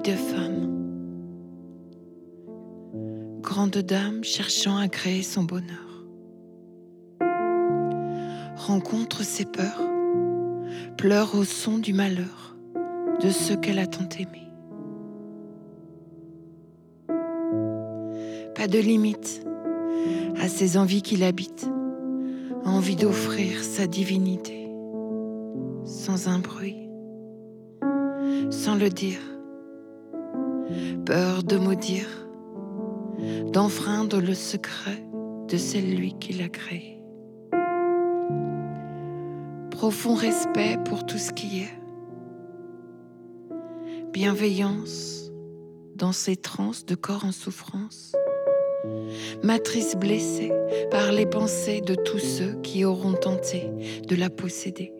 de femme. Grande dame cherchant à créer son bonheur. Rencontre ses peurs, pleure au son du malheur de ceux qu'elle a tant aimés. Pas de limite à ses envies qu'il habite, envie d'offrir sa divinité sans un bruit, sans le dire, peur de maudire, d'enfreindre le secret de celui qui l'a créé. Profond respect pour tout ce qui est, bienveillance dans ses transes de corps en souffrance, matrice blessée par les pensées de tous ceux qui auront tenté de la posséder.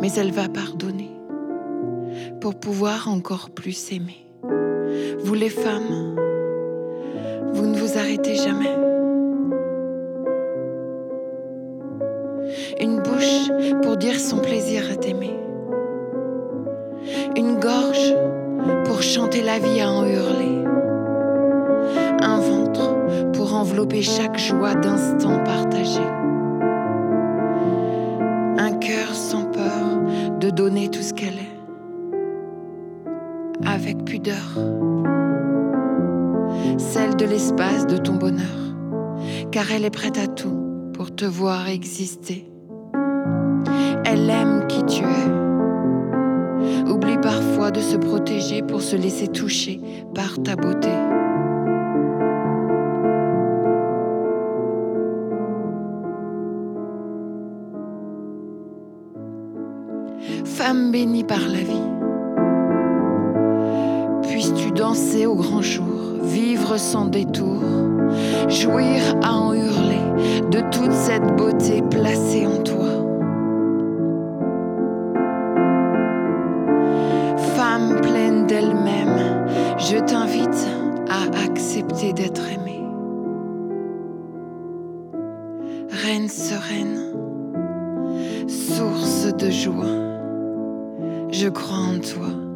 Mais elle va pardonner pour pouvoir encore plus aimer. Vous les femmes, vous ne vous arrêtez jamais. Une bouche pour dire son plaisir à t'aimer. Une gorge pour chanter la vie à en hurler. Un ventre pour envelopper chaque joie d'instant partagé. Un cœur sans de donner tout ce qu'elle est. Avec pudeur. Celle de l'espace de ton bonheur. Car elle est prête à tout pour te voir exister. Elle aime qui tu es. Oublie parfois de se protéger pour se laisser toucher par ta beauté. Femme bénie par la vie, puisses-tu danser au grand jour, vivre sans détour, jouir à en hurler de toute cette beauté placée en toi. Femme pleine d'elle-même, je t'invite à accepter d'être aimée. Reine sereine, source de joie, je crois en toi.